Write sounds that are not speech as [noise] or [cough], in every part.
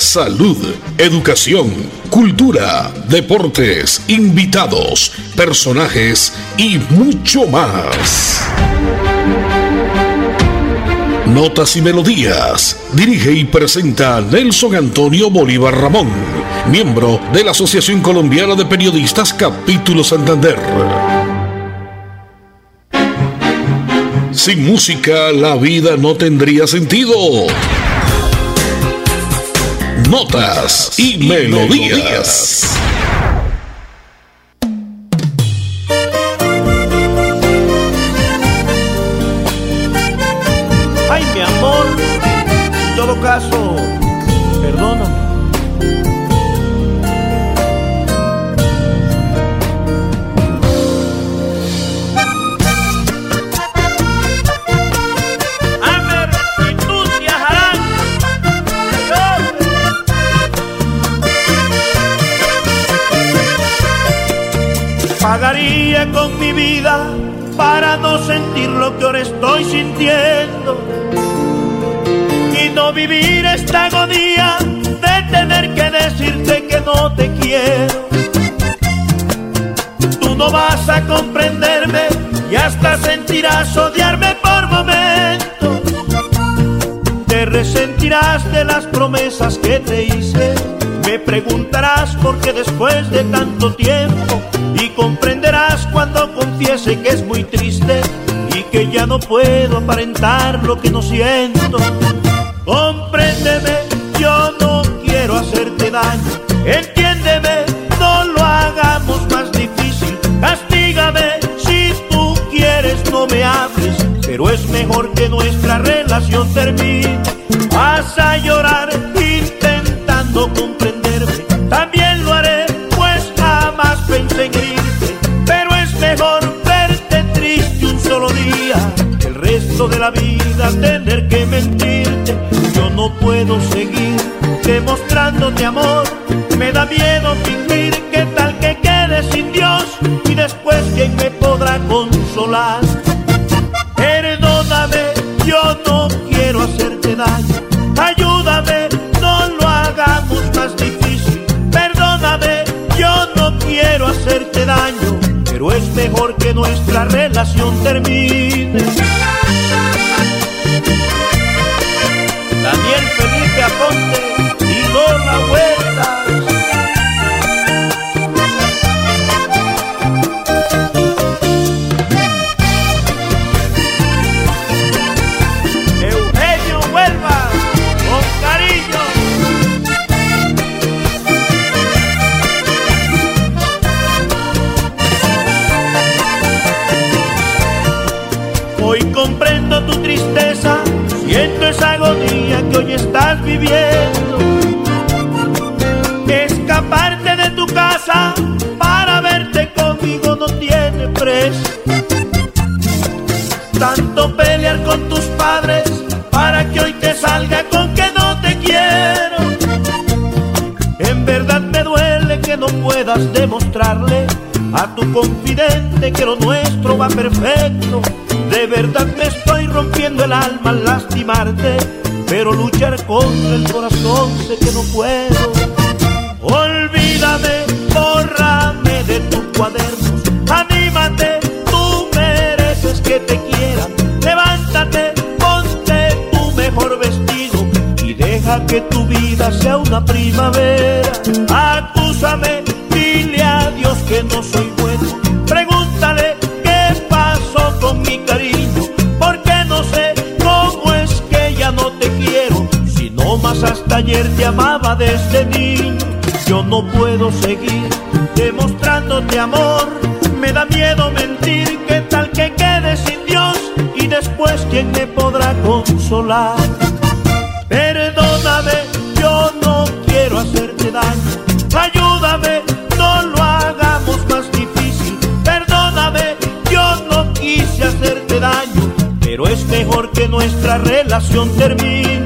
salud, educación, cultura, deportes, invitados, personajes y mucho más. Notas y Melodías. Dirige y presenta Nelson Antonio Bolívar Ramón, miembro de la Asociación Colombiana de Periodistas Capítulo Santander. Sin música la vida no tendría sentido. Notas y, melodías. Y no vivir esta agonía de tener que decirte que no te quiero. Tú no vas a comprenderme y hasta sentirás odiarme por momentos. Te resentirás de las promesas que te hice. Me preguntarás por qué después de tanto tiempo y comprenderás cuando confiese que es muy triste que ya no puedo aparentar lo que no siento. Compréndeme, yo no quiero hacerte daño. Entiéndeme, no lo hagamos más difícil. Castígame si tú quieres, no me hables. Pero es mejor que nuestra relación termine. Vas a llorar miedo fingir que tal que quede sin Dios y después quién me podrá consolar. Perdóname, yo no quiero hacerte daño. Ayúdame, no lo hagamos más difícil. Perdóname, yo no quiero hacerte daño, pero es mejor que nuestra relación termine. Daniel Felipe Aponte perfecto. De verdad me estoy rompiendo el alma al lastimarte, pero luchar contra el corazón sé que no puedo. Olvídame, bórrame de tus cuadernos, anímate, tú mereces que te quieran. Levántate, ponte tu mejor vestido y deja que tu vida sea una primavera. Acúsame, dile a Dios que no soy hasta ayer te amaba desde niño, yo no puedo seguir demostrándote amor. Me da miedo mentir, que tal que quede sin Dios y después quién me podrá consolar. Perdóname, yo no quiero hacerte daño. Ayúdame, no lo hagamos más difícil. Perdóname, yo no quise hacerte daño nuestra relación termine.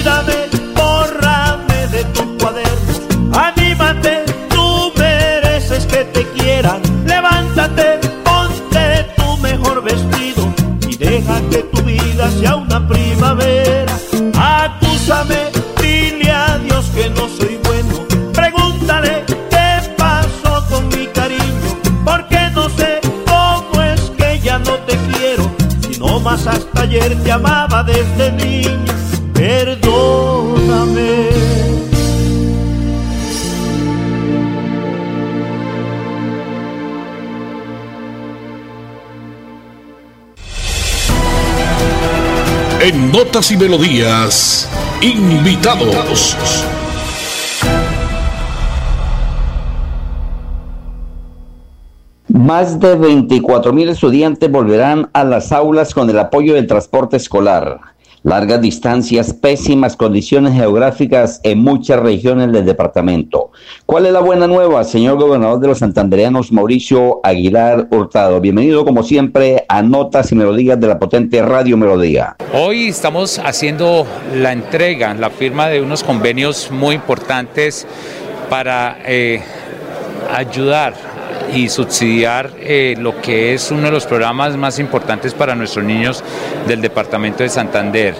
Olvídame, bórrame de tu cuaderno. Anímate, tú mereces que te quieran. Levántate, ponte tu mejor vestido y deja que tu vida sea una primavera. Acúsame, dile a Dios que no soy bueno. Pregúntale qué pasó con mi cariño, porque no sé cómo es que ya no te quiero. Si no más hasta ayer te amaba desde niña, Notas y Melodías, invitados. Más de 24 mil estudiantes volverán a las aulas con el apoyo del transporte escolar. Largas distancias, pésimas condiciones geográficas en muchas regiones del departamento. ¿Cuál es la buena nueva, señor gobernador de los santandereanos, Mauricio Aguilar Hurtado? Bienvenido, como siempre, a Notas y Melodías de la potente Radio Melodía. Hoy estamos haciendo la entrega, la firma de unos convenios muy importantes para eh, ayudar y subsidiar eh, lo que es uno de los programas más importantes para nuestros niños del departamento de Santander.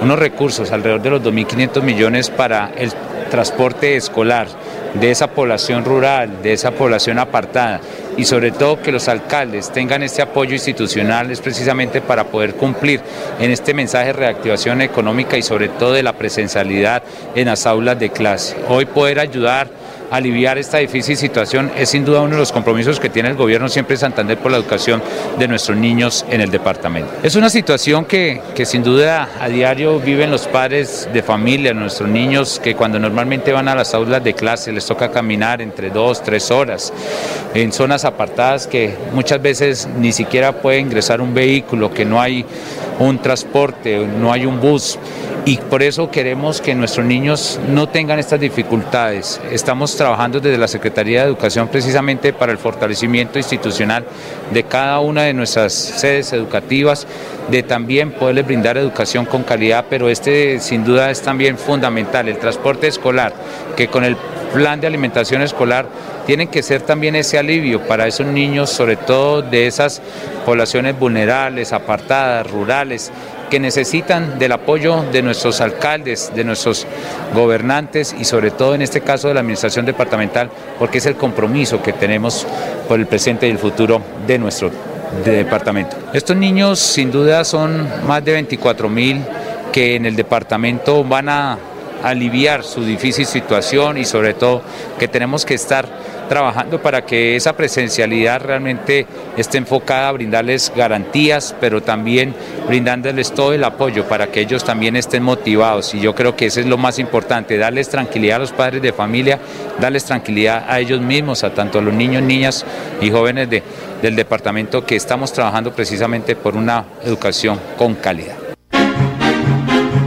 Unos recursos, alrededor de los 2.500 millones para el transporte escolar de esa población rural, de esa población apartada y sobre todo que los alcaldes tengan este apoyo institucional es precisamente para poder cumplir en este mensaje de reactivación económica y sobre todo de la presencialidad en las aulas de clase. Hoy poder ayudar aliviar esta difícil situación es sin duda uno de los compromisos que tiene el gobierno siempre de Santander por la educación de nuestros niños en el departamento. Es una situación que, que sin duda a diario viven los padres de familia, nuestros niños que cuando normalmente van a las aulas de clase les toca caminar entre dos, tres horas en zonas apartadas que muchas veces ni siquiera puede ingresar un vehículo, que no hay un transporte, no hay un bus y por eso queremos que nuestros niños no tengan estas dificultades. Estamos trabajando desde la Secretaría de Educación precisamente para el fortalecimiento institucional de cada una de nuestras sedes educativas, de también poderles brindar educación con calidad, pero este sin duda es también fundamental, el transporte escolar, que con el plan de alimentación escolar tienen que ser también ese alivio para esos niños, sobre todo de esas poblaciones vulnerables, apartadas, rurales, que necesitan del apoyo de nuestros alcaldes, de nuestros gobernantes y sobre todo en este caso de la administración departamental, porque es el compromiso que tenemos por el presente y el futuro de nuestro departamento. Estos niños sin duda son más de 24 mil que en el departamento van a aliviar su difícil situación y sobre todo que tenemos que estar trabajando para que esa presencialidad realmente esté enfocada a brindarles garantías, pero también brindándoles todo el apoyo para que ellos también estén motivados. Y yo creo que eso es lo más importante, darles tranquilidad a los padres de familia, darles tranquilidad a ellos mismos, a tanto los niños, niñas y jóvenes de, del departamento que estamos trabajando precisamente por una educación con calidad.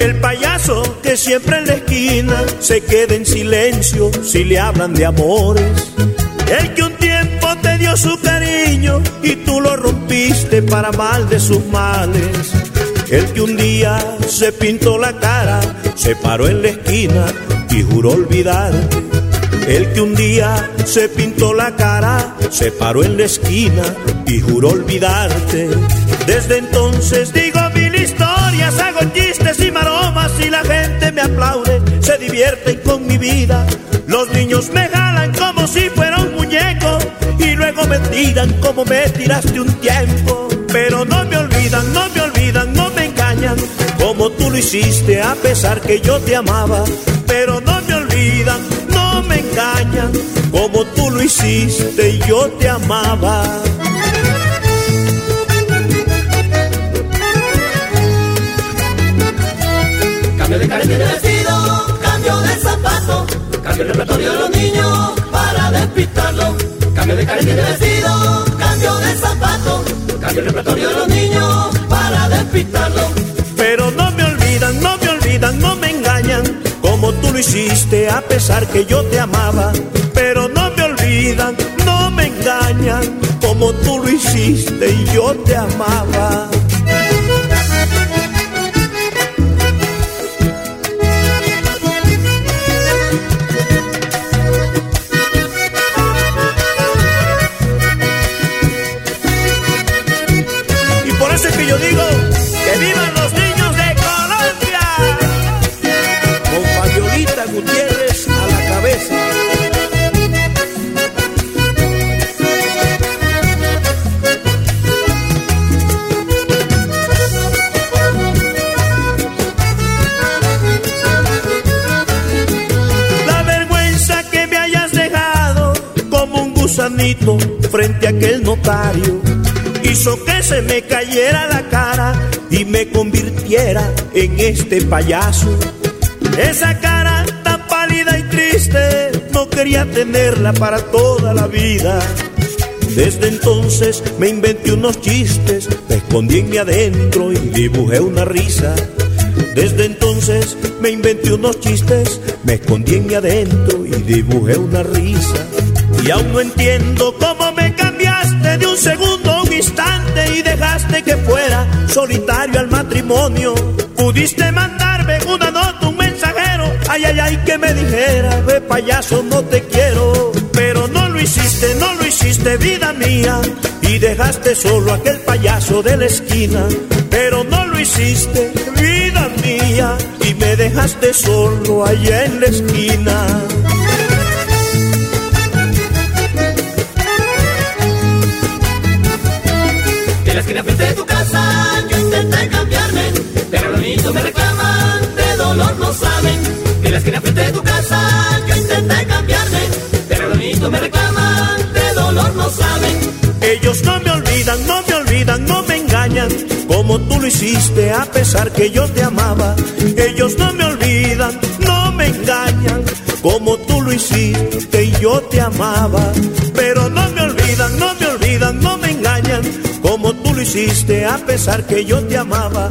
El payaso que siempre en la esquina se queda en silencio si le hablan de amores. El que un tiempo te dio su cariño y tú lo rompiste para mal de sus males. El que un día se pintó la cara, se paró en la esquina y juró olvidarte. El que un día se pintó la cara, se paró en la esquina y juró olvidarte. Desde entonces digo mil historias, hago chistes y maromas y la gente me aplaude, se divierten con mi vida. Los niños me jalan como si fuera un muñeco y luego me tiran como me tiraste un tiempo. Pero no me olvidan, no me olvidan, no me engañan, como tú lo hiciste a pesar que yo te amaba. Pero no me olvidan, no me engañan, como tú lo hiciste y yo te amaba. Cambio el repertorio de los niños para despistarlo. Cambio de carne de vestido, cambio de zapato, cambio el repertorio de los niños para despistarlo. Pero no me olvidan, no me olvidan, no me engañan, como tú lo hiciste a pesar que yo te amaba. Pero no me olvidan, no me engañan, como tú lo hiciste y yo te amaba. Frente a aquel notario hizo que se me cayera la cara y me convirtiera en este payaso. Esa cara tan pálida y triste no quería tenerla para toda la vida. Desde entonces me inventé unos chistes, me escondí en mi adentro y dibujé una risa. Desde entonces me inventé unos chistes, me escondí en mi adentro y dibujé una risa. Y aún no entiendo cómo me cambiaste de un segundo a un instante y dejaste que fuera solitario al matrimonio. Pudiste mandarme una nota, un mensajero, ay, ay, ay, que me dijera, ve payaso, no te quiero. Pero no lo hiciste, no lo hiciste, vida mía, y dejaste solo aquel payaso de la esquina. Pero no lo hiciste, vida mía, y me dejaste solo allá en la esquina. En la esquina frente de tu casa yo intenté cambiarme, pero los niños me reclaman, de dolor no saben. En la esquina frente de tu casa yo intenté cambiarme, pero los niños me reclaman, de dolor no saben. Ellos no me olvidan, no me olvidan, no me engañan, como tú lo hiciste a pesar que yo te amaba. Ellos no me olvidan, no me engañan, como tú lo hiciste y yo te amaba. A pesar que yo te amaba.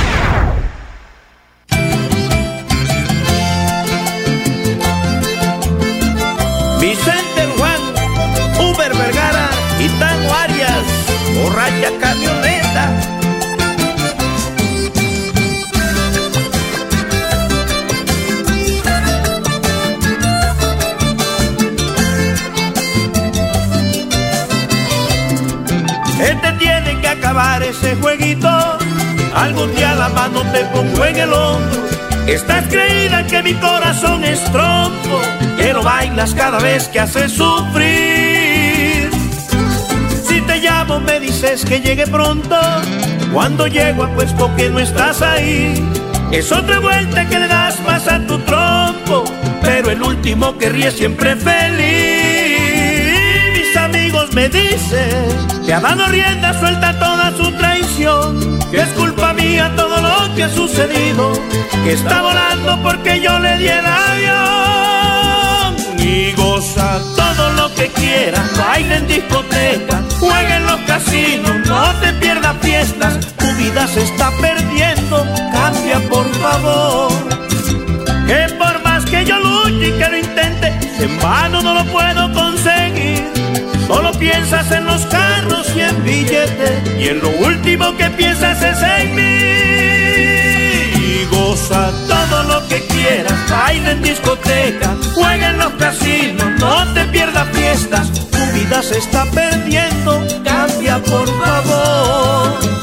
En el hombro. Estás creída que mi corazón es trompo. Que lo bailas cada vez que haces sufrir. Si te llamo me dices que llegue pronto. Cuando llego apuesto que no estás ahí. Es otra vuelta que le das más a tu trompo. Pero el último que ríe siempre feliz. Mis amigos me dicen que ha dado rienda suelta toda su traición. Que es culpa mía todo lo que ha sucedido, que está volando porque yo le di el avión. Y goza todo lo que quieras, baila en discoteca, juega en los casinos, no te pierdas fiestas, tu vida se está perdiendo, cambia por favor. Que por más que yo luche y que lo intente, en vano no lo puedo conseguir. Solo piensas en los carros y en billetes Y en lo último que piensas es en mí Goza todo lo que quieras, baila en discoteca, juega en los casinos, no te pierdas fiestas, tu vida se está perdiendo, cambia por favor.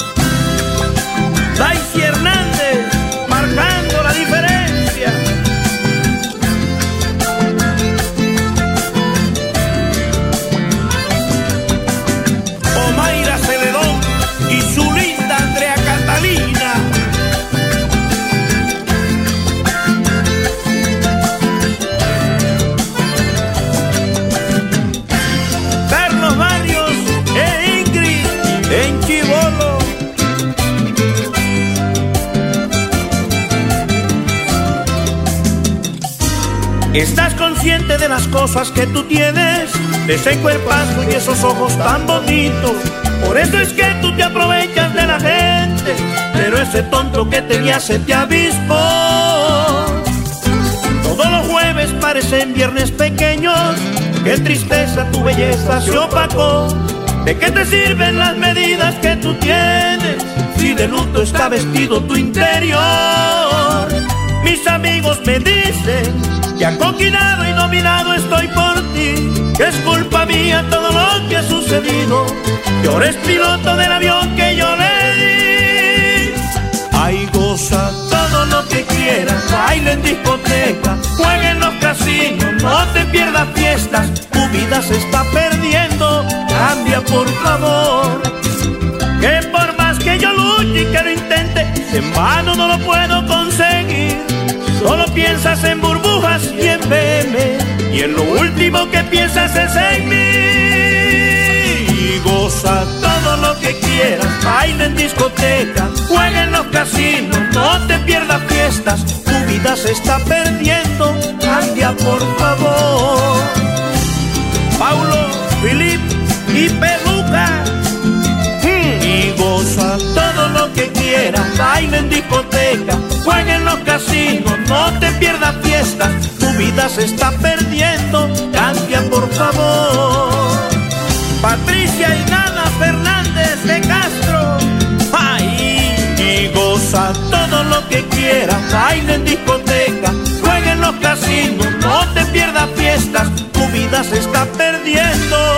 Estás consciente de las cosas que tú tienes, de ese cuerpazo y esos ojos tan bonitos. Por eso es que tú te aprovechas de la gente, pero ese tonto que te se te avispó. Todos los jueves parecen viernes pequeños, qué tristeza tu belleza se opacó. ¿De qué te sirven las medidas que tú tienes si de luto está vestido tu interior? Mis amigos me dicen que acoquinado y dominado estoy por ti, es culpa mía todo lo que ha sucedido, que ahora es piloto del avión que yo le di. Ay, goza todo lo que quieras, baila en discoteca, juega en los casinos, no te pierdas fiestas, tu vida se está perdiendo, cambia por favor. Que por más que yo luche y que lo intente, en vano no lo puedo conseguir. Solo piensas en burbujas y y en lo último que piensas es en mí. Y goza todo lo que quieras, baila en discoteca, juega en los casinos, no te pierdas fiestas, tu vida se está perdiendo, cambia por favor. Paulo, que quieras, baila en discoteca, juega en los casinos, no te pierdas fiestas, tu vida se está perdiendo, cambia por favor. Patricia y Fernández de Castro, ay, y goza todo lo que quieras, baila en discoteca, juega en los casinos, no te pierdas fiestas, tu vida se está perdiendo.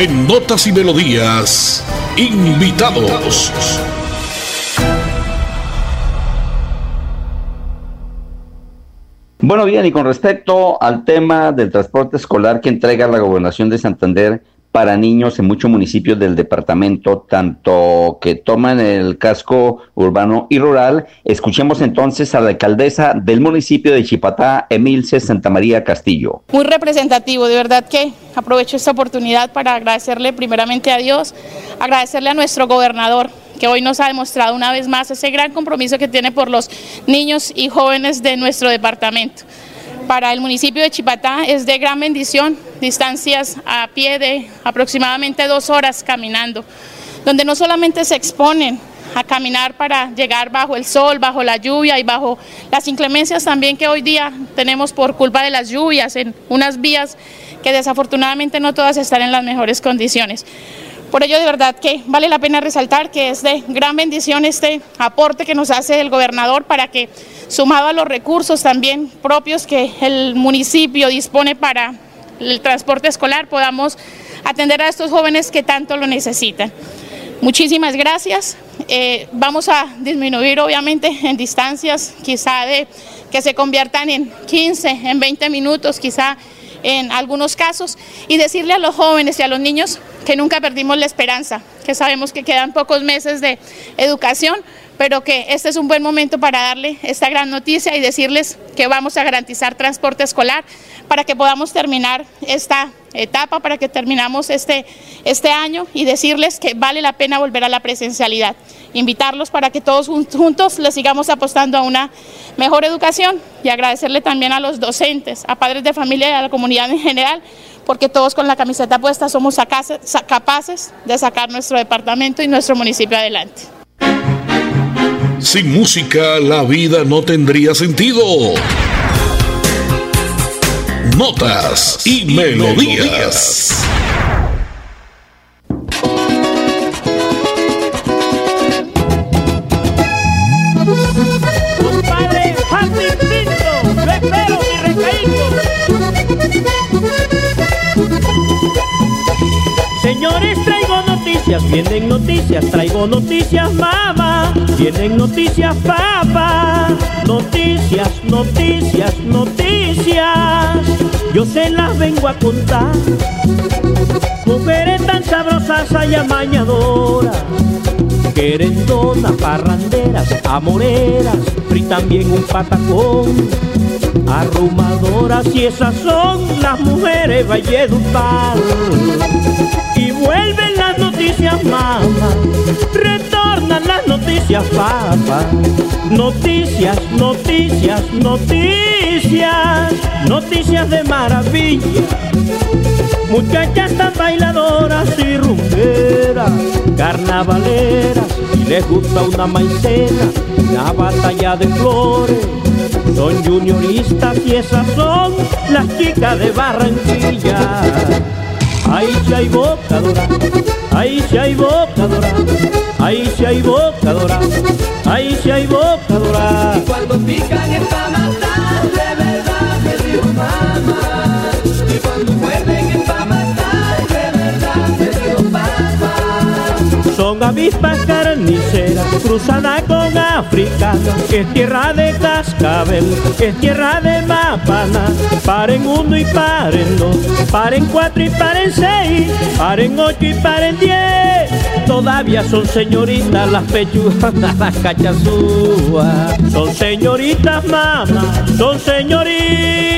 En Notas y Melodías, invitados. Bueno, bien, y con respecto al tema del transporte escolar que entrega la Gobernación de Santander para niños en muchos municipios del departamento, tanto que toman el casco urbano y rural, escuchemos entonces a la alcaldesa del municipio de Chipatá, Emilce Santa María Castillo. Muy representativo, de verdad que aprovecho esta oportunidad para agradecerle primeramente a Dios, agradecerle a nuestro gobernador que hoy nos ha demostrado una vez más ese gran compromiso que tiene por los niños y jóvenes de nuestro departamento. Para el municipio de Chipatá es de gran bendición, distancias a pie de aproximadamente dos horas caminando, donde no solamente se exponen a caminar para llegar bajo el sol, bajo la lluvia y bajo las inclemencias también que hoy día tenemos por culpa de las lluvias en unas vías que desafortunadamente no todas están en las mejores condiciones. Por ello, de verdad que vale la pena resaltar que es de gran bendición este aporte que nos hace el gobernador para que, sumado a los recursos también propios que el municipio dispone para el transporte escolar, podamos atender a estos jóvenes que tanto lo necesitan. Muchísimas gracias. Eh, vamos a disminuir obviamente en distancias, quizá de que se conviertan en 15, en 20 minutos, quizá en algunos casos y decirle a los jóvenes y a los niños que nunca perdimos la esperanza, que sabemos que quedan pocos meses de educación, pero que este es un buen momento para darle esta gran noticia y decirles que vamos a garantizar transporte escolar para que podamos terminar esta etapa, para que terminamos este, este año y decirles que vale la pena volver a la presencialidad. Invitarlos para que todos juntos les sigamos apostando a una mejor educación y agradecerle también a los docentes, a padres de familia y a la comunidad en general, porque todos con la camiseta puesta somos capaces de sacar nuestro departamento y nuestro municipio adelante. Sin música la vida no tendría sentido. Notas y, melodías. Señores, traigo noticias, vienen noticias, traigo noticias, mamá, vienen noticias, papá, noticias, noticias, noticias, yo se las vengo a contar. Mujeres tan sabrosas y amañadoras, querendonas, parranderas, amoreras, fritan bien un patacón arrumadoras y esas son las mujeres Valledupar. Y vuelven las noticias mamá, retornan las noticias papá. Noticias, noticias, noticias, noticias de maravilla. Muchachas tan bailadoras y rumberas, carnavaleras, y les gusta una maicena, una batalla de flores son junioristas y esas son las chicas de Barranquilla. Ahí se hay bocadora, ahí se hay bocadora, ahí se hay bocadora, ahí se hay bocadora. Y cuando pican es para matar, de verdad me dijo mamá. Y cuando avispas carniceras, cruzada con que es tierra de cascabel, es tierra de mapana. Paren uno y paren dos, paren cuatro y paren seis, paren ocho y paren diez. Todavía son señoritas las pechugas, [laughs] las cachazúas. Son señoritas mamá, son señoritas,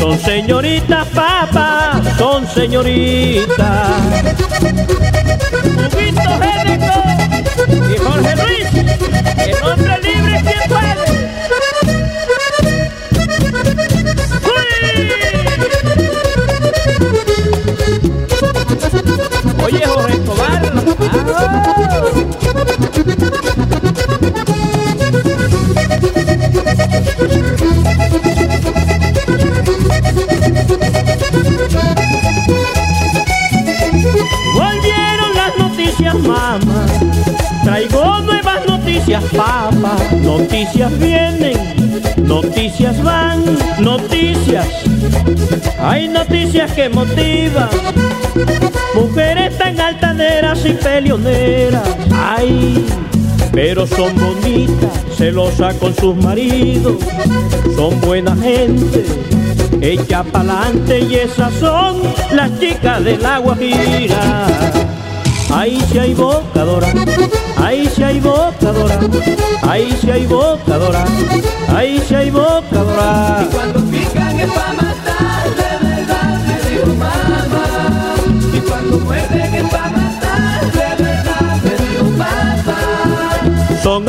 son señoritas papá, son señoritas. Huguito Génico y Jorge Luis, el hombre libre quien puede. Oye Jorge Escobar, ¡ah! Noticias, mamá. Traigo nuevas noticias, papá. Noticias vienen, noticias van, noticias. Hay noticias que motivan. Mujeres tan altaneras y peleoneras. Ay, pero son bonitas, celosas con sus maridos. Son buena gente echa pa'lante y esas son las chicas del agua gira. Ahí sí hay bocadora, ahí sí hay bocadora, ahí sí hay bocadora, ahí sí hay bocadora. Y cuando pican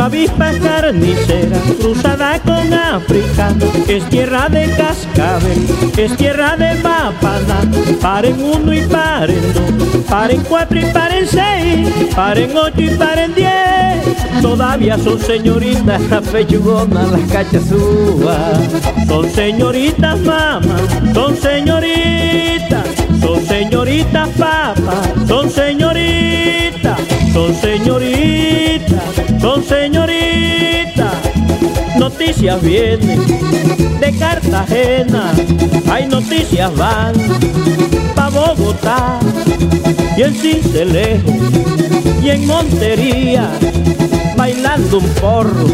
Son avispas carniceras, cruzada con africana, es tierra de cascabel, es tierra de mapana. Paren uno y paren dos, paren cuatro y paren seis, paren ocho y paren diez. Todavía son señoritas las pechugonas, las cachazúas. Son señoritas mamá, son señoritas, son señoritas papá, son señoritas, son señoritas, son señoritas. Noticias vienen de Cartagena, hay noticias van pa' Bogotá y en Cincelejo y en Montería, bailando un porro,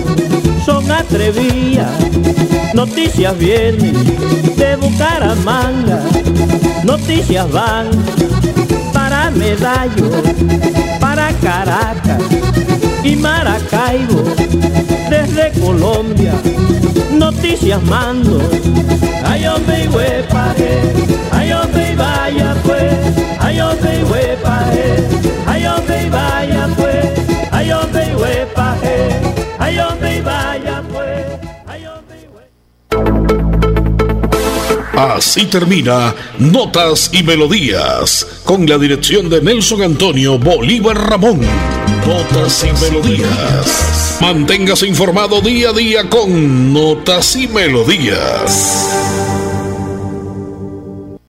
son atrevidas. Noticias vienen de Bucaramanga, noticias van para Medallo, para Caracas y Maracaibo, desde Colombia, noticias mando. Ay, hombre, y huepaje, ay, hombre, y vaya pues, ay, hombre, y huepaje, Así termina Notas y Melodías, con la dirección de Nelson Antonio Bolívar Ramón. Notas y Melodías. Manténgase informado día a día con Notas y Melodías.